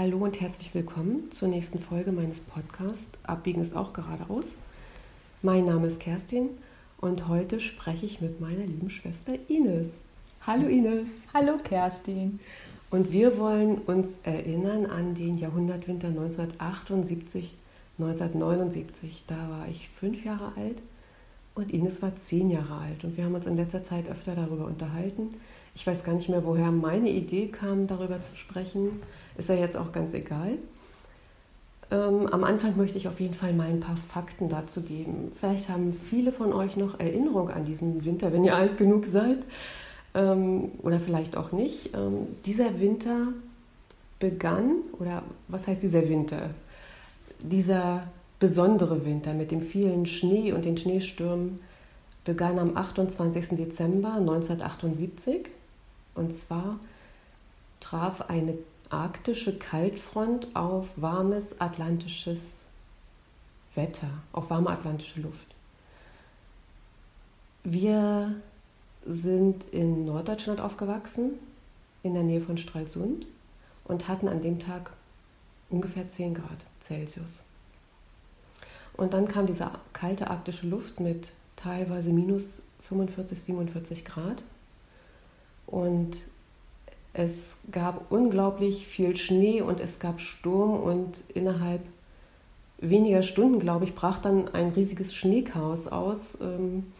Hallo und herzlich willkommen zur nächsten Folge meines Podcasts Abbiegen ist auch geradeaus. Mein Name ist Kerstin und heute spreche ich mit meiner lieben Schwester Ines. Hallo Ines. Hallo Kerstin. Und wir wollen uns erinnern an den Jahrhundertwinter 1978, 1979. Da war ich fünf Jahre alt und Ines war zehn Jahre alt. Und wir haben uns in letzter Zeit öfter darüber unterhalten. Ich weiß gar nicht mehr, woher meine Idee kam, darüber zu sprechen. Ist ja jetzt auch ganz egal. Ähm, am Anfang möchte ich auf jeden Fall mal ein paar Fakten dazu geben. Vielleicht haben viele von euch noch Erinnerung an diesen Winter, wenn ihr alt genug seid. Ähm, oder vielleicht auch nicht. Ähm, dieser Winter begann, oder was heißt dieser Winter? Dieser besondere Winter mit dem vielen Schnee und den Schneestürmen begann am 28. Dezember 1978. Und zwar traf eine arktische Kaltfront auf warmes atlantisches Wetter, auf warme atlantische Luft. Wir sind in Norddeutschland aufgewachsen, in der Nähe von Stralsund und hatten an dem Tag ungefähr 10 Grad Celsius. Und dann kam diese kalte arktische Luft mit teilweise minus 45, 47 Grad. Und es gab unglaublich viel Schnee und es gab Sturm und innerhalb weniger Stunden, glaube ich, brach dann ein riesiges Schneechaos aus ähm,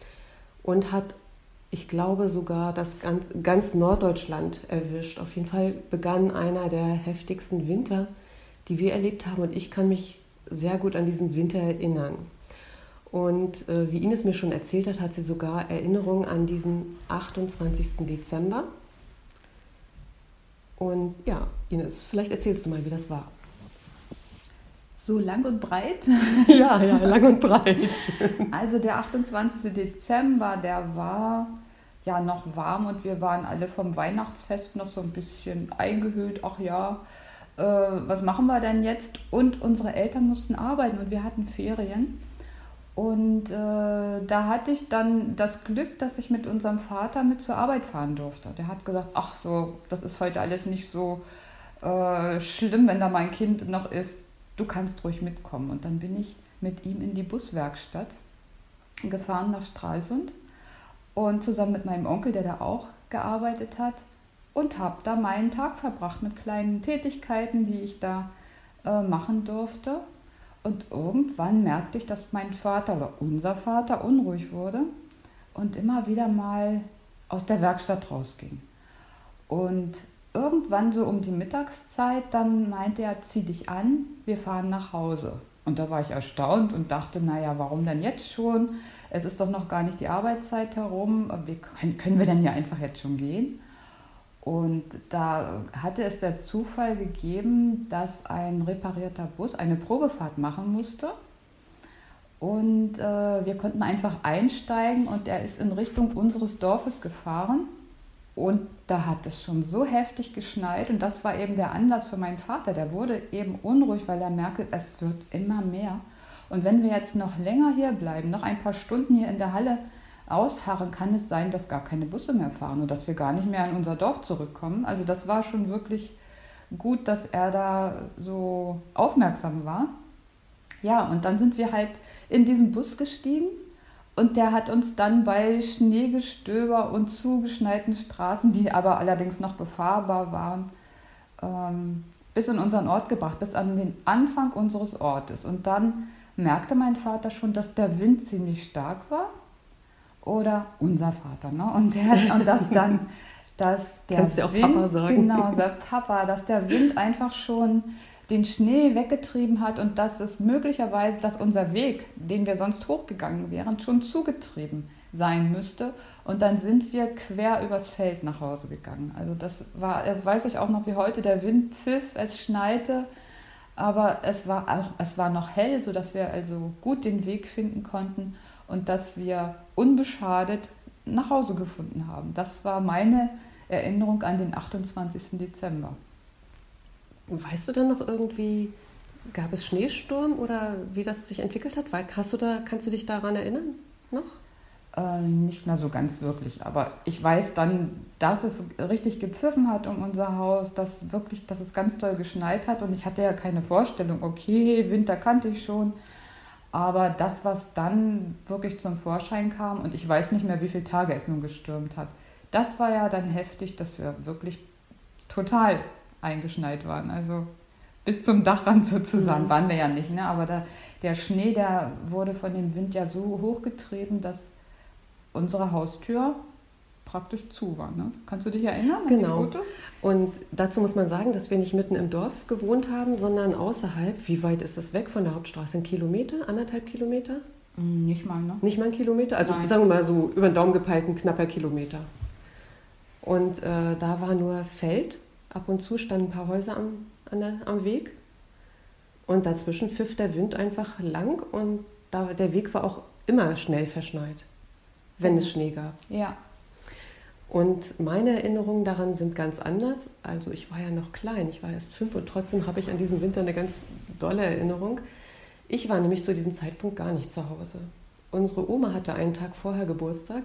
und hat, ich glaube, sogar das ganz, ganz Norddeutschland erwischt. Auf jeden Fall begann einer der heftigsten Winter, die wir erlebt haben und ich kann mich sehr gut an diesen Winter erinnern. Und äh, wie Ines mir schon erzählt hat, hat sie sogar Erinnerungen an diesen 28. Dezember. Und ja, Ines, vielleicht erzählst du mal, wie das war. So lang und breit? ja, ja, lang und breit. Also der 28. Dezember, der war ja noch warm und wir waren alle vom Weihnachtsfest noch so ein bisschen eingehüllt. Ach ja, äh, was machen wir denn jetzt? Und unsere Eltern mussten arbeiten und wir hatten Ferien. Und äh, da hatte ich dann das Glück, dass ich mit unserem Vater mit zur Arbeit fahren durfte. Der hat gesagt, ach so, das ist heute alles nicht so äh, schlimm, wenn da mein Kind noch ist. Du kannst ruhig mitkommen. Und dann bin ich mit ihm in die Buswerkstatt gefahren nach Stralsund und zusammen mit meinem Onkel, der da auch gearbeitet hat, und habe da meinen Tag verbracht mit kleinen Tätigkeiten, die ich da äh, machen durfte. Und irgendwann merkte ich, dass mein Vater oder unser Vater unruhig wurde und immer wieder mal aus der Werkstatt rausging. Und irgendwann so um die Mittagszeit, dann meinte er, zieh dich an, wir fahren nach Hause. Und da war ich erstaunt und dachte, naja, warum denn jetzt schon? Es ist doch noch gar nicht die Arbeitszeit herum. Wie können, können wir denn ja einfach jetzt schon gehen? Und da hatte es der Zufall gegeben, dass ein reparierter Bus eine Probefahrt machen musste. Und äh, wir konnten einfach einsteigen und er ist in Richtung unseres Dorfes gefahren. Und da hat es schon so heftig geschneit und das war eben der Anlass für meinen Vater. Der wurde eben unruhig, weil er merkte, es wird immer mehr. Und wenn wir jetzt noch länger hier bleiben, noch ein paar Stunden hier in der Halle ausharren, kann es sein, dass gar keine Busse mehr fahren und dass wir gar nicht mehr in unser Dorf zurückkommen. Also das war schon wirklich gut, dass er da so aufmerksam war. Ja, und dann sind wir halt in diesen Bus gestiegen und der hat uns dann bei Schneegestöber und zugeschneiten Straßen, die aber allerdings noch befahrbar waren, ähm, bis in unseren Ort gebracht, bis an den Anfang unseres Ortes. Und dann merkte mein Vater schon, dass der Wind ziemlich stark war oder unser Vater. Ne? Und, der, und das dann, dass der Kannst du auch Wind, Papa sagen. genau, der Papa, dass der Wind einfach schon den Schnee weggetrieben hat und dass es möglicherweise, dass unser Weg, den wir sonst hochgegangen wären, schon zugetrieben sein müsste. Und dann sind wir quer übers Feld nach Hause gegangen. Also das war, das weiß ich auch noch wie heute, der Wind pfiff, es schneite, aber es war auch, es war noch hell, sodass wir also gut den Weg finden konnten und dass wir unbeschadet nach Hause gefunden haben. Das war meine Erinnerung an den 28. Dezember. Weißt du dann noch irgendwie, gab es Schneesturm oder wie das sich entwickelt hat? Hast du da, kannst du dich daran erinnern noch? Äh, nicht mehr so ganz wirklich. Aber ich weiß dann, dass es richtig gepfiffen hat um unser Haus, dass wirklich, dass es ganz doll geschneit hat. Und ich hatte ja keine Vorstellung, okay, Winter kannte ich schon. Aber das, was dann wirklich zum Vorschein kam, und ich weiß nicht mehr, wie viele Tage es nun gestürmt hat, das war ja dann heftig, dass wir wirklich total eingeschneit waren. Also bis zum Dachrand sozusagen mhm. waren wir ja nicht. Ne? Aber da, der Schnee, der wurde von dem Wind ja so hochgetrieben, dass unsere Haustür praktisch zu war. Ne? Kannst du dich erinnern genau. an die genau. Fotos? Und dazu muss man sagen, dass wir nicht mitten im Dorf gewohnt haben, sondern außerhalb. Wie weit ist das weg von der Hauptstraße? Ein Kilometer? Anderthalb Kilometer? Mm, nicht mal, ne? Nicht mal ein Kilometer? Also Nein. sagen wir mal so über den Daumen gepeilt ein knapper Kilometer. Und äh, da war nur Feld. Ab und zu standen ein paar Häuser am, der, am Weg. Und dazwischen pfiff der Wind einfach lang und da, der Weg war auch immer schnell verschneit wenn es Schnee gab. Ja. Und meine Erinnerungen daran sind ganz anders. Also ich war ja noch klein, ich war erst fünf und trotzdem habe ich an diesen Winter eine ganz dolle Erinnerung. Ich war nämlich zu diesem Zeitpunkt gar nicht zu Hause. Unsere Oma hatte einen Tag vorher Geburtstag.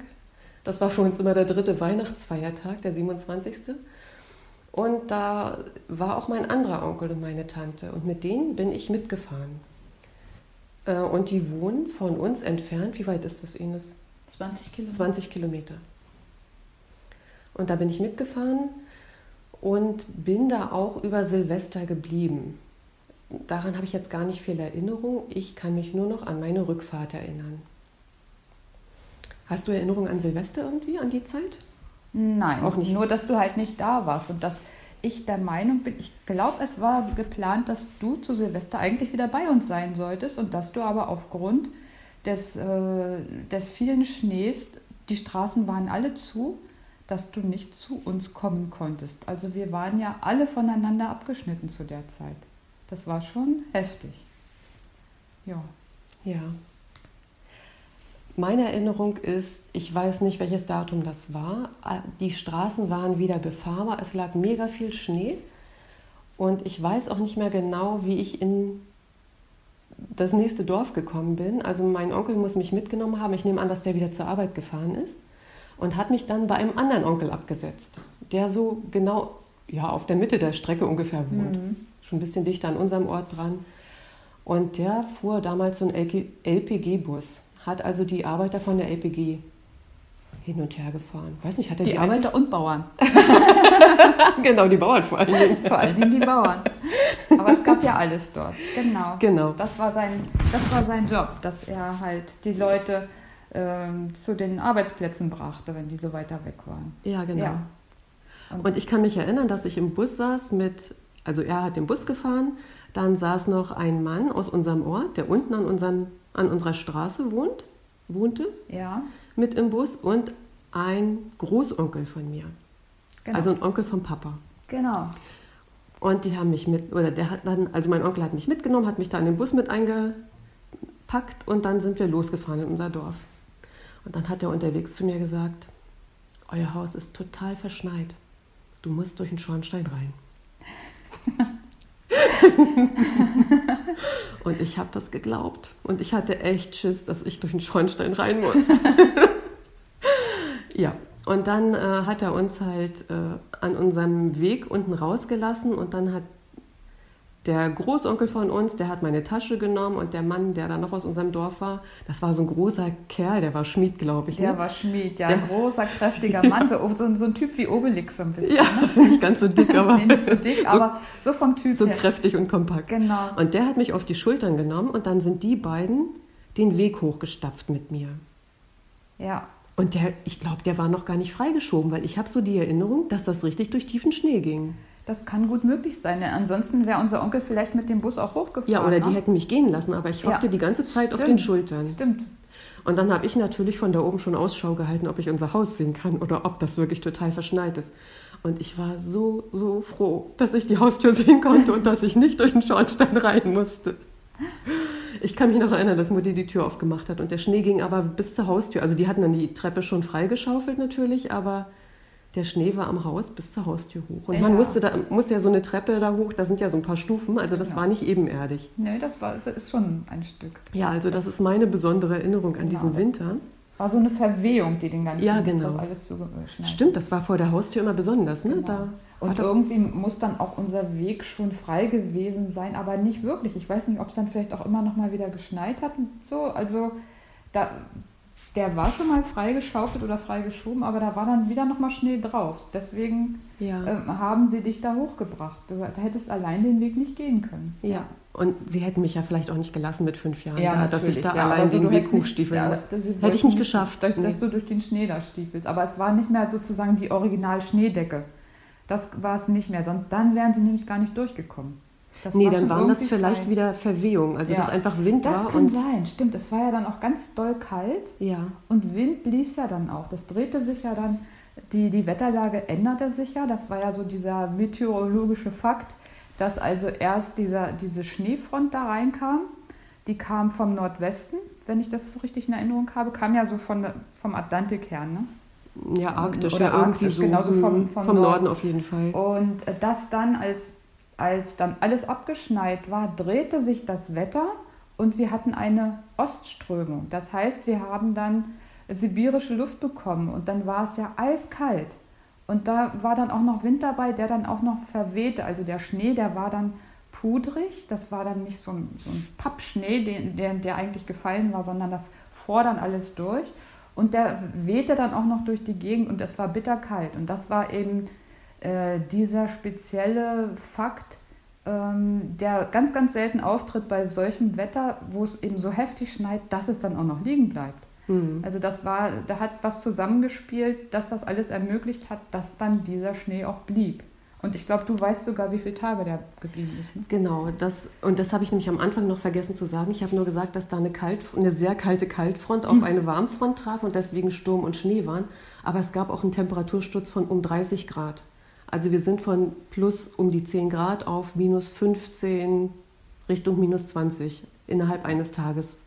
Das war für uns immer der dritte Weihnachtsfeiertag, der 27. Und da war auch mein anderer Onkel und meine Tante. Und mit denen bin ich mitgefahren. Äh, und die wohnen von uns entfernt. Wie weit ist das, Ines? 20 Kilometer. 20 Kilometer. Und da bin ich mitgefahren und bin da auch über Silvester geblieben. Daran habe ich jetzt gar nicht viel Erinnerung. Ich kann mich nur noch an meine Rückfahrt erinnern. Hast du Erinnerung an Silvester irgendwie, an die Zeit? Nein, auch nicht. Nur, dass du halt nicht da warst und dass ich der Meinung bin, ich glaube, es war geplant, dass du zu Silvester eigentlich wieder bei uns sein solltest und dass du aber aufgrund des, äh, des vielen Schnees, die Straßen waren alle zu, dass du nicht zu uns kommen konntest. Also wir waren ja alle voneinander abgeschnitten zu der Zeit. Das war schon heftig. Ja. Ja. Meine Erinnerung ist, ich weiß nicht, welches Datum das war. Die Straßen waren wieder befahrbar. Es lag mega viel Schnee. Und ich weiß auch nicht mehr genau, wie ich in das nächste Dorf gekommen bin. Also mein Onkel muss mich mitgenommen haben. Ich nehme an, dass der wieder zur Arbeit gefahren ist und hat mich dann bei einem anderen Onkel abgesetzt, der so genau ja, auf der Mitte der Strecke ungefähr wohnt. Mhm. Schon ein bisschen dichter an unserem Ort dran. Und der fuhr damals so einen LPG-Bus, hat also die Arbeiter von der LPG hin und her gefahren. Weiß nicht, hat er die, die Arbeiter und Bauern. genau, die Bauern vor allen Dingen. Vor allen Dingen die Bauern. Aber es gab ja alles dort. Genau. Genau. Das war sein, das war sein Job, dass er halt die Leute ähm, zu den Arbeitsplätzen brachte, wenn die so weiter weg waren. Ja, genau. Ja. Und, und ich kann mich erinnern, dass ich im Bus saß mit, also er hat den Bus gefahren, dann saß noch ein Mann aus unserem Ort, der unten an, unserem, an unserer Straße wohnt, wohnte. Ja mit im Bus und ein Großonkel von mir. Genau. Also ein Onkel vom Papa. Genau. Und die haben mich mit, oder der hat dann, also mein Onkel hat mich mitgenommen, hat mich da in den Bus mit eingepackt und dann sind wir losgefahren in unser Dorf. Und dann hat er unterwegs zu mir gesagt, euer Haus ist total verschneit. Du musst durch den Schornstein rein. und ich habe das geglaubt. Und ich hatte echt Schiss, dass ich durch den Schornstein rein muss. ja, und dann äh, hat er uns halt äh, an unserem Weg unten rausgelassen und dann hat der Großonkel von uns, der hat meine Tasche genommen und der Mann, der da noch aus unserem Dorf war, das war so ein großer Kerl, der war Schmied, glaube ich. Der ne? war Schmied, ja, der, ein großer, kräftiger Mann, so, so, so, ein Typ wie Obelix so ein bisschen. Ja, ne? nicht ganz so dick, aber, nee, nicht so, dick, so, aber so vom Typ So her. kräftig und kompakt. Genau. Und der hat mich auf die Schultern genommen und dann sind die beiden den Weg hochgestapft mit mir. Ja. Und der, ich glaube, der war noch gar nicht freigeschoben, weil ich habe so die Erinnerung, dass das richtig durch tiefen Schnee ging. Das kann gut möglich sein, denn ansonsten wäre unser Onkel vielleicht mit dem Bus auch hochgefahren. Ja, oder die ne? hätten mich gehen lassen, aber ich hockte ja. die ganze Zeit Stimmt. auf den Schultern. Stimmt. Und dann habe ich natürlich von da oben schon Ausschau gehalten, ob ich unser Haus sehen kann oder ob das wirklich total verschneit ist. Und ich war so, so froh, dass ich die Haustür sehen konnte und dass ich nicht durch den Schornstein rein musste. Ich kann mich noch erinnern, dass Mutti die Tür aufgemacht hat und der Schnee ging aber bis zur Haustür. Also die hatten dann die Treppe schon freigeschaufelt natürlich, aber der Schnee war am Haus bis zur Haustür hoch. Und ja. man musste da, muss ja so eine Treppe da hoch, da sind ja so ein paar Stufen, also das ja. war nicht ebenerdig. Nee, das war, ist schon ein Stück. Ja, also das, das ist meine besondere Erinnerung an diesen Winter. War so eine Verwehung, die den ganzen Ja, genau. alles zugeschneit. Stimmt, das war vor der Haustür immer besonders, ne? Genau. Da Und irgendwie muss dann auch unser Weg schon frei gewesen sein, aber nicht wirklich. Ich weiß nicht, ob es dann vielleicht auch immer noch mal wieder geschneit hat und so. Also da, der war schon mal freigeschaufelt oder freigeschoben, aber da war dann wieder noch mal Schnee drauf. Deswegen ja. ähm, haben sie dich da hochgebracht. Du da hättest allein den Weg nicht gehen können. ja. Und sie hätten mich ja vielleicht auch nicht gelassen mit fünf Jahren, Ja, da, dass ich da ja, allein so, den Weg hochstiefeln ja, das- sie Hätte ich nicht geschafft. Dass, Nee. dass du durch den Schnee da stiefelst. Aber es war nicht mehr sozusagen die Original-Schneedecke. Das war es nicht mehr. Sonst, dann wären sie nämlich gar nicht durchgekommen. Das Nee, war dann waren das vielleicht frei. wieder Verwehungen, also Ja. dass einfach Wind Das war kann und sein, stimmt. Es war ja dann auch ganz doll kalt ja, und Wind blies ja dann auch. Das drehte sich ja dann, die, die Wetterlage änderte sich ja. Das war ja so dieser meteorologische Fakt, dass also erst dieser, diese Schneefront da reinkam. Die kam vom Nordwesten, wenn ich das so richtig in Erinnerung habe, kam ja so von, vom Atlantik her. Ne? ja arktisch, Oder ja, irgendwie arktisch, so genauso vom- hm, vom vom Norden Norden. auf jeden Fall. Und das dann, als, als dann alles abgeschneit war, drehte sich das Wetter und wir hatten eine Ostströmung. Das heißt, wir haben dann sibirische Luft bekommen und dann war es ja eiskalt. Und da war dann auch noch Wind dabei, der dann auch noch verwehte. Also der Schnee, der war dann pudrig. Das war dann nicht so ein, so ein Pappschnee, den, der, der eigentlich gefallen war, sondern das fuhr dann alles durch. Und der wehte dann auch noch durch die Gegend und es war bitterkalt. Und das war eben äh, dieser spezielle Fakt, ähm, der ganz, ganz selten auftritt bei solchem Wetter, wo es eben so heftig schneit, dass es dann auch noch liegen bleibt. Hm. Also das war, da hat was zusammengespielt, dass das alles ermöglicht hat, dass dann dieser Schnee auch blieb. Und ich glaube, du weißt sogar, wie viele Tage der geblieben ist. Ne? Genau, das, und das habe ich nämlich am Anfang noch vergessen zu sagen. Ich habe nur gesagt, dass da eine, Kalt, eine sehr kalte Kaltfront auf eine Warmfront traf und deswegen Sturm und Schnee waren. Aber es gab auch einen Temperatursturz von um 30 Grad. Also wir sind von plus um die 10 Grad auf minus 15 Richtung minus 20 innerhalb eines Tages.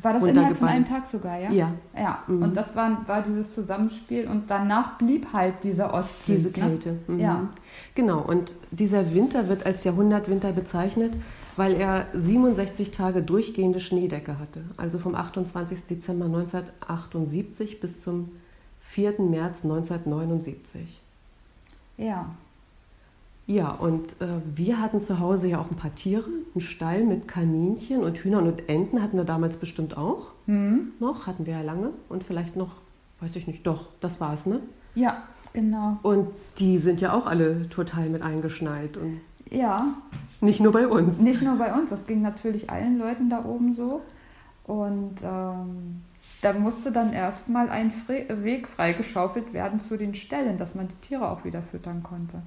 War das innerhalb von einem Tag sogar, ja? Ja, Ja, Mhm. und das war, war dieses Zusammenspiel und danach blieb halt dieser Ostwind. diese ne? Kälte. Mhm. Ja. Genau, und dieser Winter wird als Jahrhundertwinter bezeichnet, weil er 67 Tage durchgehende Schneedecke hatte. Also vom 28. Dezember 1978 bis zum 4. März 1979. Ja. Ja, und äh, wir hatten zu Hause ja auch ein paar Tiere, einen Stall mit Kaninchen und Hühnern und Enten hatten wir damals bestimmt auch Hm? noch, hatten wir ja lange und vielleicht noch, weiß ich nicht, doch, das war's, ne? Ja, genau. Und die sind ja auch alle total mit eingeschneit und Ja, nicht nur bei uns. nicht nur bei uns, das ging natürlich allen Leuten da oben so. Und ähm, da musste dann erstmal ein Fre Weg freigeschaufelt werden zu den Ställen, dass man die Tiere auch wieder füttern konnte.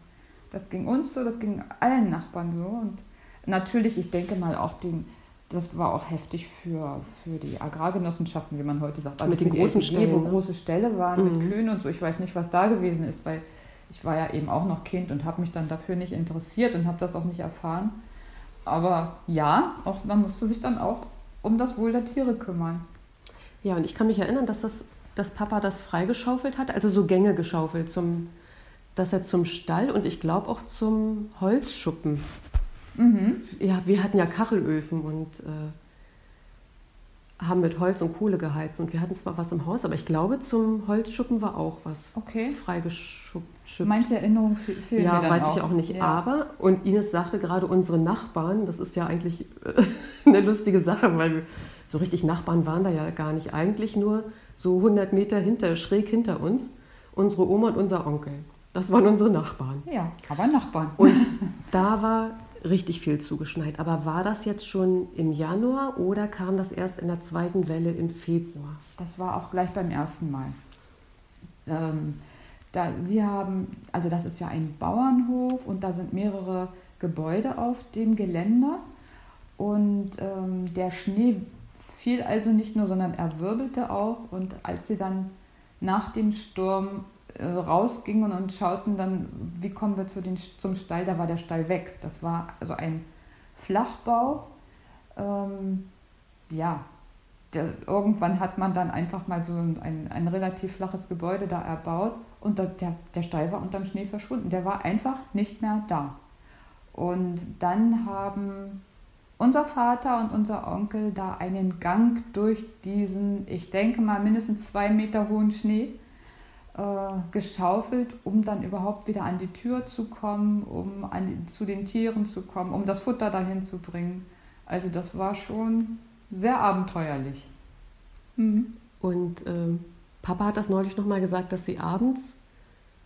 Das ging uns so, das ging allen Nachbarn so. Und natürlich, ich denke mal auch den, das war auch heftig für, für die Agrargenossenschaften, wie man heute sagt. Mit für den großen Stellen, Wo ne? große Ställe waren Mhm. mit Kühen und so. Ich weiß nicht, was da gewesen ist, weil ich war ja eben auch noch Kind und habe mich dann dafür nicht interessiert und habe das auch nicht erfahren. Aber ja, auch man musste sich dann auch um das Wohl der Tiere kümmern. Ja, und ich kann mich erinnern, dass, das, dass Papa das freigeschaufelt hat, also so Gänge geschaufelt, zum, dass er zum Stall und ich glaube auch zum Holzschuppen. Mhm. Ja, wir hatten ja Kachelöfen und äh, haben mit Holz und Kohle geheizt und wir hatten zwar was im Haus, aber ich glaube, zum Holzschuppen war auch was Okay. freigeschuppt. Manche Erinnerungen fe- fehlen Ja, mir dann weiß auch. ich auch nicht. Ja. Aber, und Ines sagte gerade, unsere Nachbarn, das ist ja eigentlich äh, eine lustige Sache, weil wir- so richtig Nachbarn waren da ja gar nicht. Eigentlich nur so 100 Meter hinter, schräg hinter uns, unsere Oma und unser Onkel. Das waren unsere Nachbarn. Ja, aber Nachbarn. Und da war richtig viel zugeschneit. Aber war das jetzt schon im Januar oder kam das erst in der zweiten Welle im Februar? Das war auch gleich beim ersten Mal. Ähm, da, Sie haben, also das ist ja ein Bauernhof und da sind mehrere Gebäude auf dem Geländer. Und ähm, der Schnee fiel also nicht nur, sondern er wirbelte auch. Und als sie dann nach dem Sturm rausgingen und schauten dann, wie kommen wir zu den, zum Stall, da war der Stall weg. Das war also ein Flachbau. Ähm, ja, der, irgendwann hat man dann einfach mal so ein, ein relativ flaches Gebäude da erbaut und der, der Stall war unterm Schnee verschwunden. Der war einfach nicht mehr da. Und dann haben unser Vater und unser Onkel da einen Gang durch diesen, ich denke mal, mindestens zwei Meter hohen Schnee äh, geschaufelt, um dann überhaupt wieder an die Tür zu kommen, um an, zu den Tieren zu kommen, um das Futter dahin zu bringen. Also das war schon sehr abenteuerlich. Mhm. Und äh, Papa hat das neulich nochmal gesagt, dass sie abends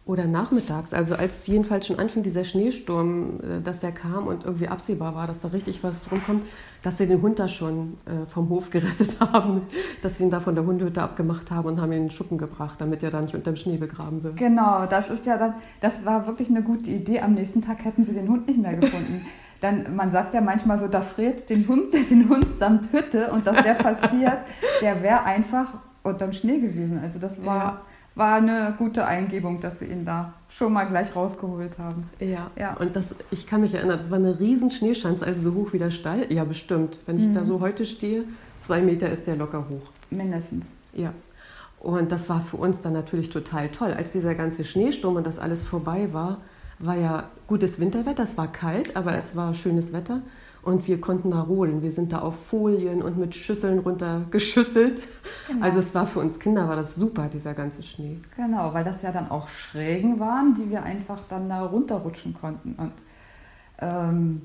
oder nachmittags, also als jedenfalls schon anfing dieser Schneesturm, äh, dass der kam und irgendwie absehbar war, dass da richtig was rumkommt, dass sie den Hund da schon äh, vom Hof gerettet haben, dass sie ihn da von der Hundehütte abgemacht haben und haben ihn in den Schuppen gebracht, damit er da nicht unter dem Schnee begraben wird. Genau, das ist ja dann, das war wirklich eine gute Idee. Am nächsten Tag hätten sie den Hund nicht mehr gefunden. Dann, man sagt ja manchmal so, da friert den Hund, den Hund samt Hütte und das wäre passiert, der wäre einfach unterm Schnee gewesen. Also das war... Ja war eine gute Eingebung, dass sie ihn da schon mal gleich rausgeholt haben. Ja, ja. und das, ich kann mich erinnern, das war eine riesen Schneeschanze, also so hoch wie der Stall. Ja, bestimmt. Wenn ich mhm. da so heute stehe, zwei Meter ist der locker hoch. Mindestens. Ja. Und das war für uns dann natürlich total toll. Als dieser ganze Schneesturm und das alles vorbei war, war ja gutes Winterwetter, es war kalt, aber es war schönes Wetter. Und wir konnten da rodeln. Wir sind da auf Folien und mit Schüsseln runtergeschüsselt. Genau. Also es war für uns Kinder war das super, dieser ganze Schnee. Genau, weil das ja dann auch Schrägen waren, die wir einfach dann da runterrutschen konnten. Und ähm,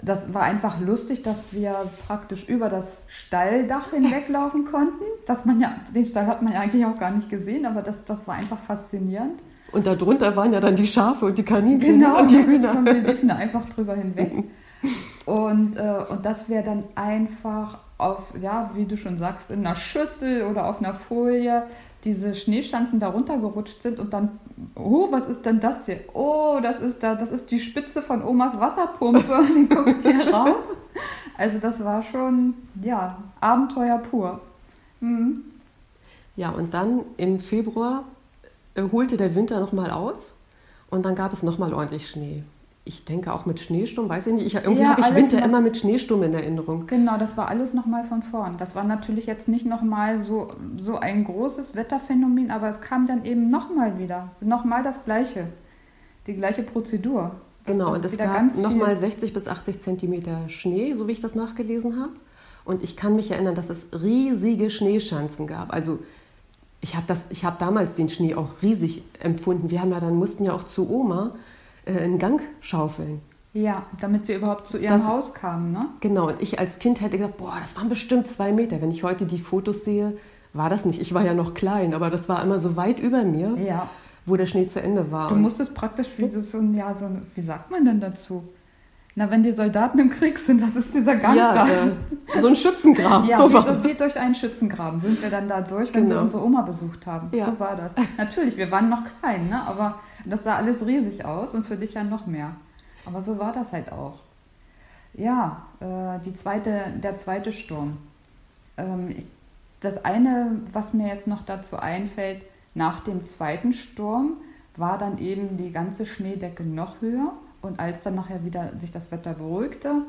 das war einfach lustig, dass wir praktisch über das Stalldach hinweglaufen konnten. Dass man ja, den Stall hat man ja eigentlich auch gar nicht gesehen, aber das, das war einfach faszinierend. Und darunter waren ja dann die Schafe und die Kaninchen genau, und die Hühner. Genau, wir liefen einfach drüber hinweg. Und, äh, und dass wir dann einfach auf, ja, wie du schon sagst, in einer Schüssel oder auf einer Folie diese Schneeschanzen darunter gerutscht sind und dann, oh, was ist denn das hier? Oh, das ist da, das ist die Spitze von Omas Wasserpumpe. Die guckt hier raus. Also das war schon, ja, Abenteuer pur. Mhm. Ja, und dann im Februar äh, holte der Winter nochmal aus und dann gab es nochmal ordentlich Schnee ich denke auch mit Schneesturm, weiß ich nicht. Ich, irgendwie ja, habe ich Winter immer mit Schneesturm in Erinnerung. Genau, das war alles nochmal von vorn. Das war natürlich jetzt nicht nochmal so, so ein großes Wetterphänomen, aber es kam dann eben nochmal wieder. Nochmal das Gleiche. Die gleiche Prozedur. Genau, und es gab nochmal 60 bis 80 Zentimeter Schnee, so wie ich das nachgelesen habe. Und ich kann mich erinnern, dass es riesige Schneeschanzen gab. Also ich habe hab damals den Schnee auch riesig empfunden. Wir haben ja dann mussten ja auch zu Oma äh, einen Gang schaufeln. Ja, damit wir überhaupt zu ihrem das, Haus kamen, ne? Genau, und ich als Kind hätte gesagt, boah, das waren bestimmt zwei Meter. Wenn ich heute die Fotos sehe, war das nicht. Ich war ja noch klein, aber das war immer so weit über mir, ja. wo der Schnee zu Ende war. Du musstest praktisch wie so ein, ja, so wie sagt man denn dazu? Na, wenn die Soldaten im Krieg sind, was ist dieser Gang ja, da? Äh, so ein Schützengraben. ja, so wie, wie, durch einen Schützengraben sind wir dann da durch, wenn genau. wir unsere Oma besucht haben. Ja. So war das. Natürlich, wir waren noch klein, ne? aber das sah alles riesig aus und für dich ja noch mehr. Aber so war das halt auch. Ja, äh, die zweite, der zweite Sturm. Ähm, ich, das eine, was mir jetzt noch dazu einfällt, nach dem zweiten Sturm war dann eben die ganze Schneedecke noch höher. Und als dann nachher wieder sich das Wetter beruhigte,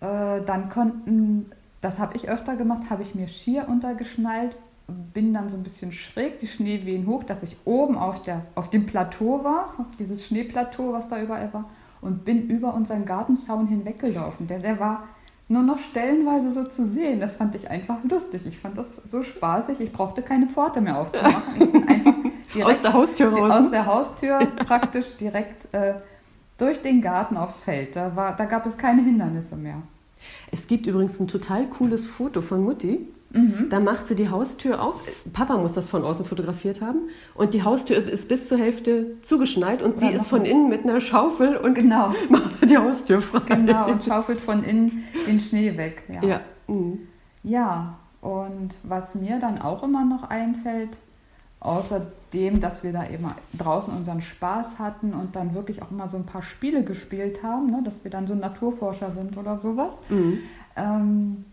äh, dann konnten, das habe ich öfter gemacht, habe ich mir Skier untergeschnallt bin dann so ein bisschen schräg, die Schneewehen hoch, dass ich oben auf, der, auf dem Plateau war, dieses Schneeplateau, was da überall war, und bin über unseren Gartenzaun hinweggelaufen. Der, der war nur noch stellenweise so zu sehen. Das fand ich einfach lustig. Ich fand das so spaßig. Ich brauchte keine Pforte mehr aufzumachen. Ich bin einfach direkt aus der Haustür raus. Aus der Haustür praktisch direkt äh, durch den Garten aufs Feld. Da, war, da gab es keine Hindernisse mehr. Es gibt übrigens ein total cooles Foto von Mutti. Mhm. Da macht sie die Haustür auf. Papa muss das von außen fotografiert haben. Und die Haustür ist bis zur Hälfte zugeschneit und sie ja, ist von innen mit einer Schaufel und genau. macht die Haustür frei. Genau, und schaufelt von innen den Schnee weg. Ja. Ja. Mhm. ja, und was mir dann auch immer noch einfällt, außerdem, dass wir da eben draußen unseren Spaß hatten und dann wirklich auch immer so ein paar Spiele gespielt haben, ne, dass wir dann so Naturforscher sind oder sowas, mhm. ähm,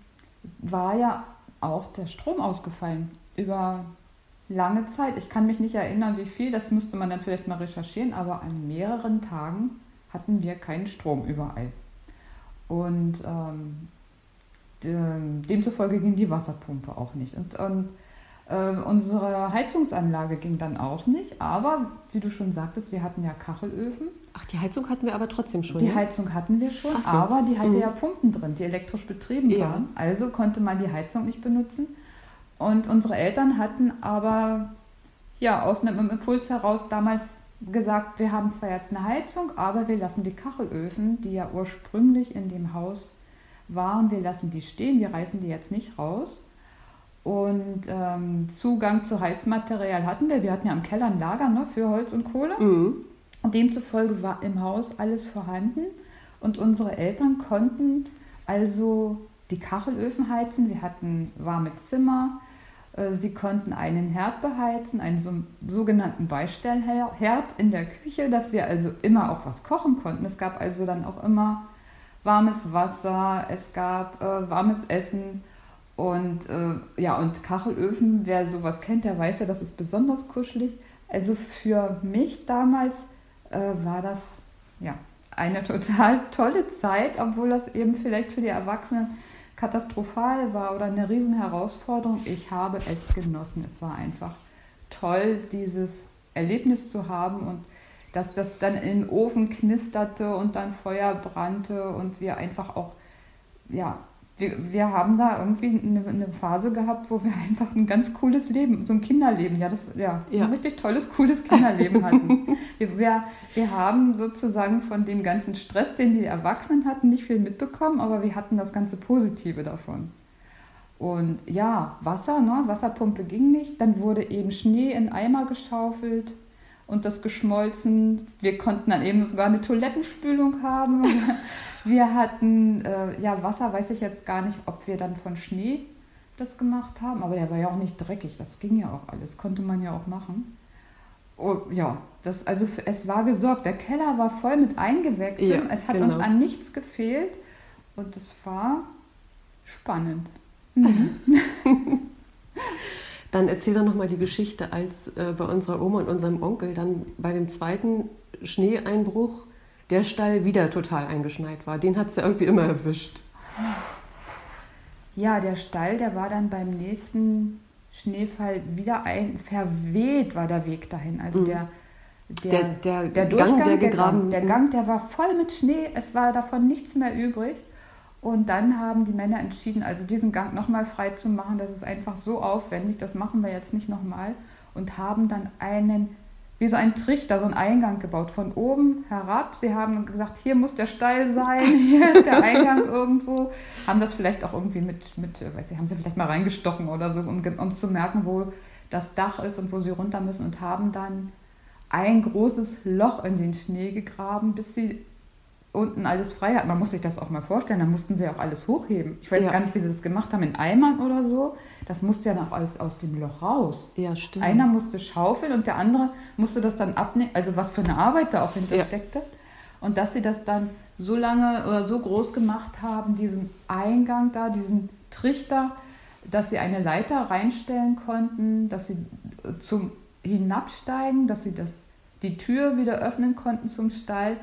war ja auch der Strom ausgefallen über lange Zeit. Ich kann mich nicht erinnern, wie viel, das müsste man dann vielleicht mal recherchieren, aber an mehreren Tagen hatten wir keinen Strom überall. Und ähm, demzufolge ging die Wasserpumpe auch nicht. Und, und äh, unsere Heizungsanlage ging dann auch nicht, aber wie du schon sagtest, wir hatten ja Kachelöfen. Ach, die Heizung hatten wir aber trotzdem schon. Die ne? Heizung hatten wir schon, so. aber die hatte Mhm. ja Pumpen drin, die elektrisch betrieben Ja. waren. Also konnte man die Heizung nicht benutzen. Und unsere Eltern hatten aber ja aus einem Impuls heraus damals gesagt, wir haben zwar jetzt eine Heizung, aber wir lassen die Kachelöfen, die ja ursprünglich in dem Haus waren, wir lassen die stehen, wir reißen die jetzt nicht raus. Und ähm, Zugang zu Heizmaterial hatten wir. Wir hatten ja im Keller ein Lager ne, für Holz und Kohle. Mhm. Demzufolge war im Haus alles vorhanden und unsere Eltern konnten also die Kachelöfen heizen. Wir hatten warme Zimmer. Äh, Sie konnten einen Herd beheizen, einen so, sogenannten Beistellherd in der Küche, dass wir also immer auch was kochen konnten. Es gab also dann auch immer warmes Wasser, es gab äh, warmes Essen und äh, ja und Kachelöfen. Wer sowas kennt, der weiß ja, das ist besonders kuschelig. Also für mich damals äh, war das ja eine total tolle Zeit, obwohl das eben vielleicht für die Erwachsenen katastrophal war oder eine riesen Herausforderung. Ich habe es genossen. Es war einfach toll, dieses Erlebnis zu haben und dass das dann im Ofen knisterte und dann Feuer brannte und wir einfach auch, ja, wir, wir haben da irgendwie eine, eine Phase gehabt, wo wir einfach ein ganz cooles Leben, so ein Kinderleben, ja, das, ja, Ja. ein richtig tolles, cooles Kinderleben hatten. wir, wir, wir haben sozusagen von dem ganzen Stress, den die Erwachsenen hatten, nicht viel mitbekommen, aber wir hatten das ganze Positive davon. Und ja, Wasser, ne? Wasserpumpe ging nicht. Dann wurde eben Schnee in Eimer geschaufelt und das geschmolzen. Wir konnten dann eben sogar eine Toilettenspülung haben. Wir hatten, äh, ja, Wasser weiß ich jetzt gar nicht, ob wir dann von Schnee das gemacht haben, aber der war ja auch nicht dreckig. Das ging ja auch alles, konnte man ja auch machen. Oh, ja, das, also es war gesorgt. Der Keller war voll mit Eingewecktem. Ja, es hat genau. uns an nichts gefehlt und es war spannend. Dann erzähl doch nochmal die Geschichte, als äh, bei unserer Oma und unserem Onkel dann bei dem zweiten Schneeeinbruch der Stall wieder total eingeschneit war. Den hat es ja irgendwie immer erwischt. Ja, der Stall, der war dann beim nächsten Schneefall wieder ein verweht war der Weg dahin. Also Mhm. der, Der, der, der Gang, Durchgang, der der, gegraben Gang, der Gang, der war voll mit Schnee. Es war davon nichts mehr übrig. Und dann haben die Männer entschieden, also diesen Gang nochmal frei zu machen. Das ist einfach so aufwendig, das machen wir jetzt nicht nochmal. Und haben dann einen, wie so einen Trichter, so einen Eingang gebaut, von oben herab. Sie haben gesagt, hier muss der Stall sein, hier ist der Eingang irgendwo. Haben das vielleicht auch irgendwie mit, mit äh, weiß ich, haben sie vielleicht mal reingestochen oder so, um, um zu merken, wo das Dach ist und wo sie runter müssen. Und haben dann ein großes Loch in den Schnee gegraben, bis sie unten alles frei hatten. Man muss sich das auch mal vorstellen, da mussten sie auch alles hochheben. Ich weiß Ja. gar nicht, wie sie das gemacht haben, in Eimern oder so. Das musste ja noch alles aus dem Loch raus. Ja, stimmt. Einer musste schaufeln und der andere musste das dann abnehmen, also was für eine Arbeit da auch hinter Ja. Und dass sie das dann so lange oder so groß gemacht haben, diesen Eingang da, diesen Trichter, dass sie eine Leiter reinstellen konnten, dass sie äh, zum Hinabsteigen, dass sie das, die Tür wieder öffnen konnten zum Stall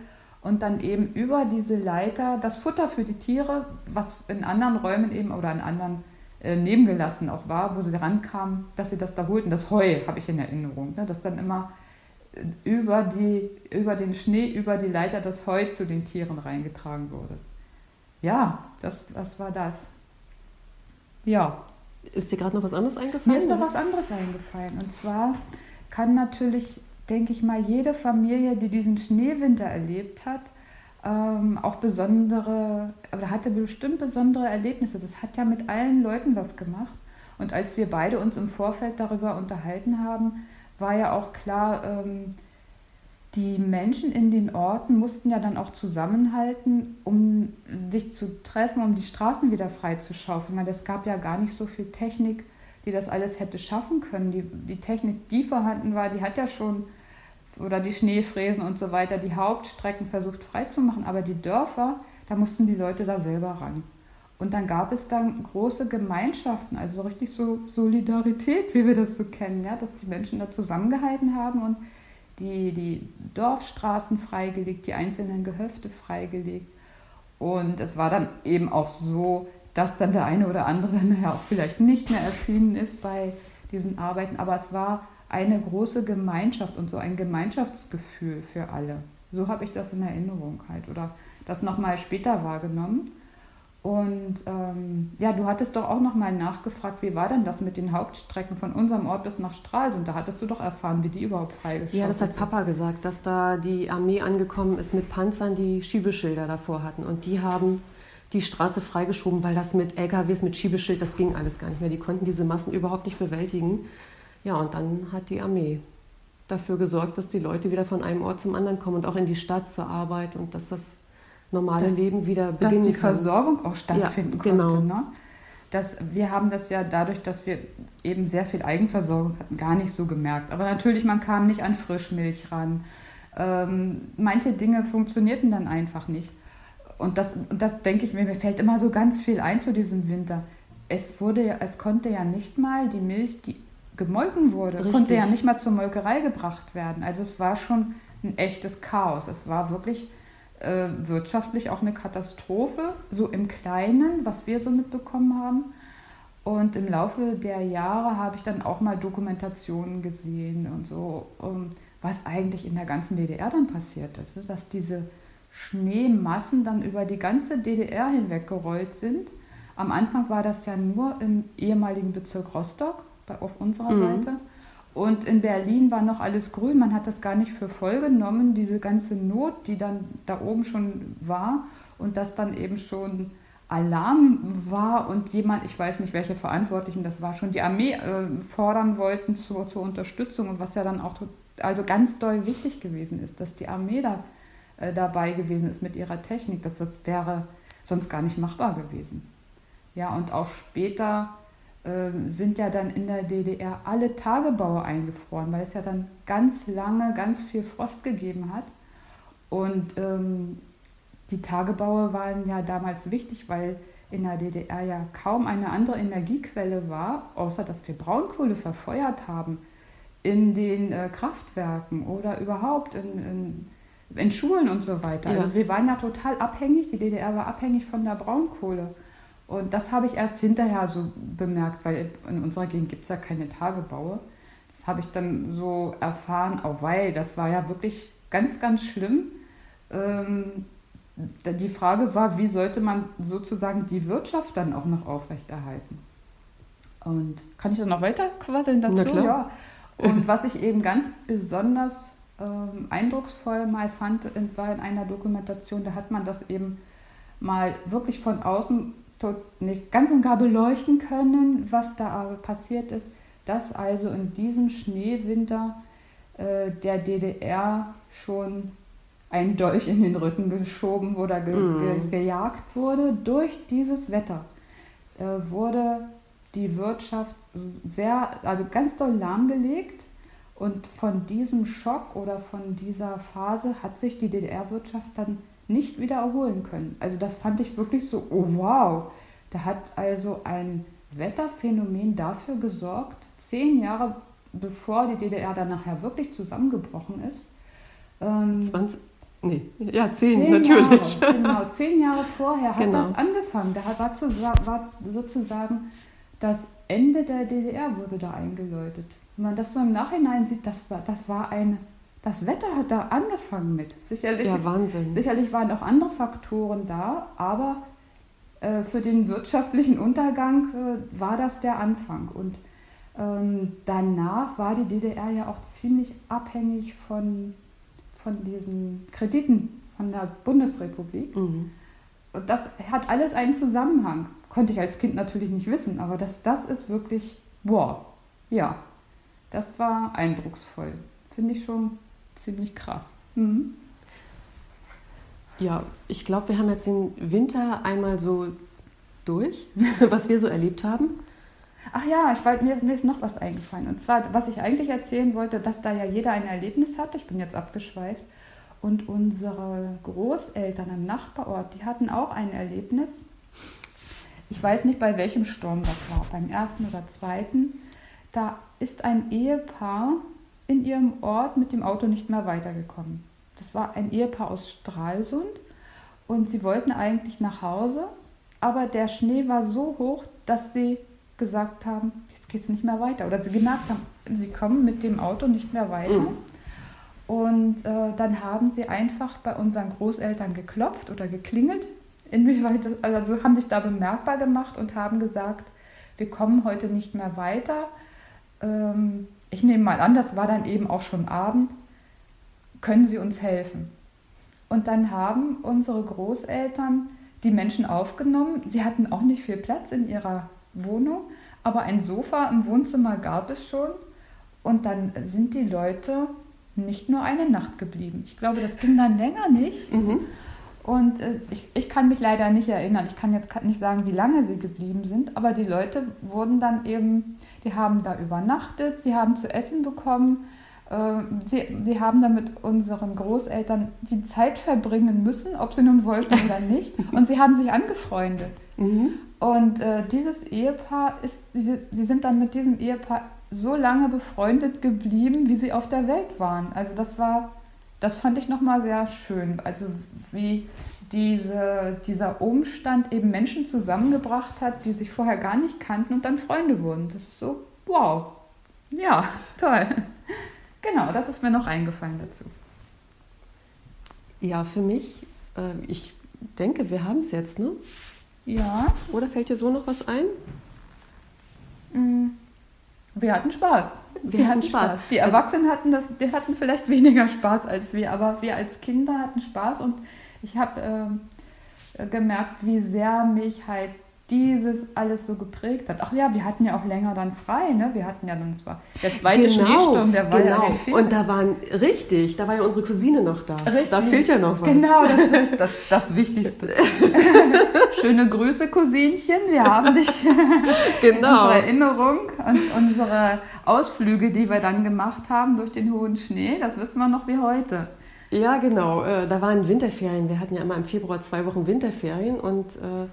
und dann eben über diese Leiter das Futter für die Tiere, was in anderen Räumen eben oder in anderen äh, nebengelassen auch war, wo sie rankamen, dass sie das da holten. Das Heu habe ich in Erinnerung, ne? dass dann immer äh, über, die, über den Schnee, über die Leiter das Heu zu den Tieren reingetragen wurde. Ja, das, das war das. Ja, Ist dir gerade noch was anderes eingefallen? mir ist noch was anderes eingefallen. Und zwar kann natürlich, denke ich mal, jede Familie, die diesen Schneewinter erlebt hat, ähm, auch besondere, oder hatte bestimmt besondere Erlebnisse. Das hat ja mit allen Leuten was gemacht. Und als wir beide uns im Vorfeld darüber unterhalten haben, war ja auch klar, ähm, die Menschen in den Orten mussten ja dann auch zusammenhalten, um sich zu treffen, um die Straßen wieder frei zu schaufeln. Es gab ja gar nicht so viel Technik, die das alles hätte schaffen können. Die, die Technik, die vorhanden war, die hat ja schon, oder die Schneefräsen und so weiter, die Hauptstrecken versucht freizumachen. Aber die Dörfer, da mussten die Leute da selber ran. Und dann gab es dann große Gemeinschaften, also so richtig so Solidarität, wie wir das so kennen, ja, dass die Menschen da zusammengehalten haben und die, die Dorfstraßen freigelegt, die einzelnen Gehöfte freigelegt. Und es war dann eben auch so, dass dann der eine oder andere dann nachher auch vielleicht nicht mehr erschienen ist bei diesen Arbeiten. Aber es war eine große Gemeinschaft und so ein Gemeinschaftsgefühl für alle. So habe ich das in Erinnerung halt oder das nochmal später wahrgenommen. Und ähm, ja, du hattest doch auch nochmal nachgefragt, wie war denn das mit den Hauptstrecken von unserem Ort bis nach Stralsund? Da hattest du doch erfahren, wie die überhaupt freigeschaltet Ja, das hat Papa gesagt, dass da die Armee angekommen ist mit Panzern, die Schiebeschilder davor hatten. Und die haben die Straße freigeschoben, weil das mit LKWs, mit Schiebeschild, das ging alles gar nicht mehr. Die konnten diese Massen überhaupt nicht bewältigen. Ja, und dann hat die Armee dafür gesorgt, dass die Leute wieder von einem Ort zum anderen kommen und auch in die Stadt zur Arbeit und dass das normale dass, Leben wieder beginnen Dass die kann. Versorgung auch stattfinden ja, genau. konnte. Ne? Das, wir haben das ja dadurch, dass wir eben sehr viel Eigenversorgung hatten, gar nicht so gemerkt. Aber natürlich, man kam nicht an Frischmilch ran. Ähm, manche Dinge funktionierten dann einfach nicht. Und das, und das denke ich mir, mir fällt immer so ganz viel ein zu diesem Winter. Es wurde ja, es konnte ja nicht mal die Milch, die gemolken wurde, Richtig. konnte ja nicht mal zur Molkerei gebracht werden. Also es war schon ein echtes Chaos. Es war wirklich äh, wirtschaftlich auch eine Katastrophe, so im Kleinen, was wir so mitbekommen haben. Und im Laufe der Jahre habe ich dann auch mal Dokumentationen gesehen und so, um, was eigentlich in der ganzen DDR dann passiert ist. Ne? Dass diese Schneemassen dann über die ganze DDR hinweg gerollt sind. Am Anfang war das ja nur im ehemaligen Bezirk Rostock, bei, auf unserer mhm. Seite. Und in Berlin war noch alles grün, man hat das gar nicht für voll genommen, diese ganze Not, die dann da oben schon war und das dann eben schon Alarm war und jemand, ich weiß nicht welche Verantwortlichen das war, schon die Armee äh, fordern wollten zur, zur Unterstützung und was ja dann auch also ganz doll wichtig gewesen ist, dass die Armee da äh, dabei gewesen ist mit ihrer Technik, dass das wäre sonst gar nicht machbar gewesen. Ja, und auch später ähm, sind ja dann in der DDR alle Tagebaue eingefroren, weil es ja dann ganz lange ganz viel Frost gegeben hat. Und ähm, die Tagebaue waren ja damals wichtig, weil in der DDR ja kaum eine andere Energiequelle war, außer dass wir Braunkohle verfeuert haben in den äh, Kraftwerken oder überhaupt in, in, in, Schulen und so weiter. Ja. Also wir waren ja total abhängig, die DDR war abhängig von der Braunkohle. Und das habe ich erst hinterher so bemerkt, weil in unserer Gegend gibt es ja keine Tagebaue. Das habe ich dann so erfahren, auch weil das war ja wirklich ganz, ganz schlimm. Ähm, die Frage war, wie sollte man sozusagen die Wirtschaft dann auch noch aufrechterhalten? Und kann ich dann noch weiter quasseln dazu? Ja. Und was ich eben ganz besonders ähm, eindrucksvoll mal fand, war in einer Dokumentation, da hat man das eben mal wirklich von außen nicht ganz und gar beleuchten können, was da aber passiert ist, dass also in diesem Schneewinter äh, der DDR schon ein Dolch in den Rücken geschoben oder ge mm. ge gejagt wurde. Durch dieses Wetter äh, wurde die Wirtschaft sehr, also ganz doll lahmgelegt. Und von diesem Schock oder von dieser Phase hat sich die DDR-Wirtschaft dann nicht wieder erholen können. Also das fand ich wirklich so, oh wow, da hat also ein Wetterphänomen dafür gesorgt, zehn Jahre bevor die DDR dann nachher wirklich zusammengebrochen ist. Ähm, 20, nee, ja, zehn, zehn natürlich. Jahre, genau, zehn Jahre vorher hat genau. das angefangen. Da war, zu, war sozusagen das Ende der DDR wurde da eingeläutet. Wenn man das so im Nachhinein sieht, das war, das war ein das Wetter hat da angefangen mit. Sicherlich, ja, Wahnsinn. Sicherlich waren auch andere Faktoren da, aber äh, für den wirtschaftlichen Untergang äh, war das der Anfang. Und ähm, danach war die DDR ja auch ziemlich abhängig von, von diesen Krediten von der Bundesrepublik. Mhm. Und das hat alles einen Zusammenhang. Konnte ich als Kind natürlich nicht wissen, aber das, das ist wirklich, boah, ja, das war eindrucksvoll. Finde ich schon ziemlich krass. Mhm. Ja, ich glaube, wir haben jetzt den Winter einmal so durch, was wir so erlebt haben. Ach ja, ich wollte, mir, mir ist noch was eingefallen. Und zwar, was ich eigentlich erzählen wollte, dass da ja jeder ein Erlebnis hatte. Ich bin jetzt abgeschweift. Und unsere Großeltern im Nachbarort, die hatten auch ein Erlebnis. Ich weiß nicht, bei welchem Sturm das war, beim ersten oder zweiten. Da ist ein Ehepaar in ihrem Ort mit dem Auto nicht mehr weitergekommen. Das war ein Ehepaar aus Stralsund und sie wollten eigentlich nach Hause, aber der Schnee war so hoch, dass sie gesagt haben, jetzt geht es nicht mehr weiter. Oder sie gemerkt haben, sie kommen mit dem Auto nicht mehr weiter. Mhm. Und äh, dann haben sie einfach bei unseren Großeltern geklopft oder geklingelt. Inwieweit, also haben sich da bemerkbar gemacht und haben gesagt, wir kommen heute nicht mehr weiter. Ähm, ich nehme mal an, das war dann eben auch schon Abend. Können Sie uns helfen? Und dann haben unsere Großeltern die Menschen aufgenommen. Sie hatten auch nicht viel Platz in ihrer Wohnung, aber ein Sofa im Wohnzimmer gab es schon. Und dann sind die Leute nicht nur eine Nacht geblieben. Ich glaube, das ging dann länger nicht. Mhm. Und äh, ich, ich kann mich leider nicht erinnern. Ich kann jetzt nicht sagen, wie lange sie geblieben sind, aber die Leute wurden dann eben, die haben da übernachtet, sie haben zu essen bekommen, äh, sie, sie haben dann mit unseren Großeltern die Zeit verbringen müssen, ob sie nun wollten oder nicht. Und sie haben sich angefreundet. Mhm. Und äh, dieses Ehepaar ist, sie, sie sind dann mit diesem Ehepaar so lange befreundet geblieben, wie sie auf der Welt waren. Also das war, das fand ich nochmal sehr schön. Also wie diese, dieser Umstand eben Menschen zusammengebracht hat, die sich vorher gar nicht kannten und dann Freunde wurden. Das ist so, wow. Ja, toll. Genau, das ist mir noch eingefallen dazu. Ja, für mich, äh, ich denke, wir haben es jetzt, ne? Ja. Oder fällt dir so noch was ein? Mm. Wir hatten Spaß. Wir, wir hatten Spaß. Spaß. Die also Erwachsenen hatten das, die hatten vielleicht weniger Spaß als wir, aber wir als Kinder hatten Spaß und ich habe äh, gemerkt, wie sehr mich halt dieses alles so geprägt hat. Ach ja, wir hatten ja auch länger dann frei, ne? Wir hatten ja dann zwar der zweite genau, Schneesturm, der war genau. ja der Und da waren richtig, da war ja unsere Cousine noch da. Richtig. Da fehlt ja noch was. Genau, das ist das, das Wichtigste. Schöne Grüße, Cousinchen. Wir haben dich genau. unsere Erinnerung und unsere Ausflüge, die wir dann gemacht haben durch den hohen Schnee, das wissen wir noch wie heute. Ja, genau. Äh, da waren Winterferien. Wir hatten ja immer im Februar zwei Wochen Winterferien und äh,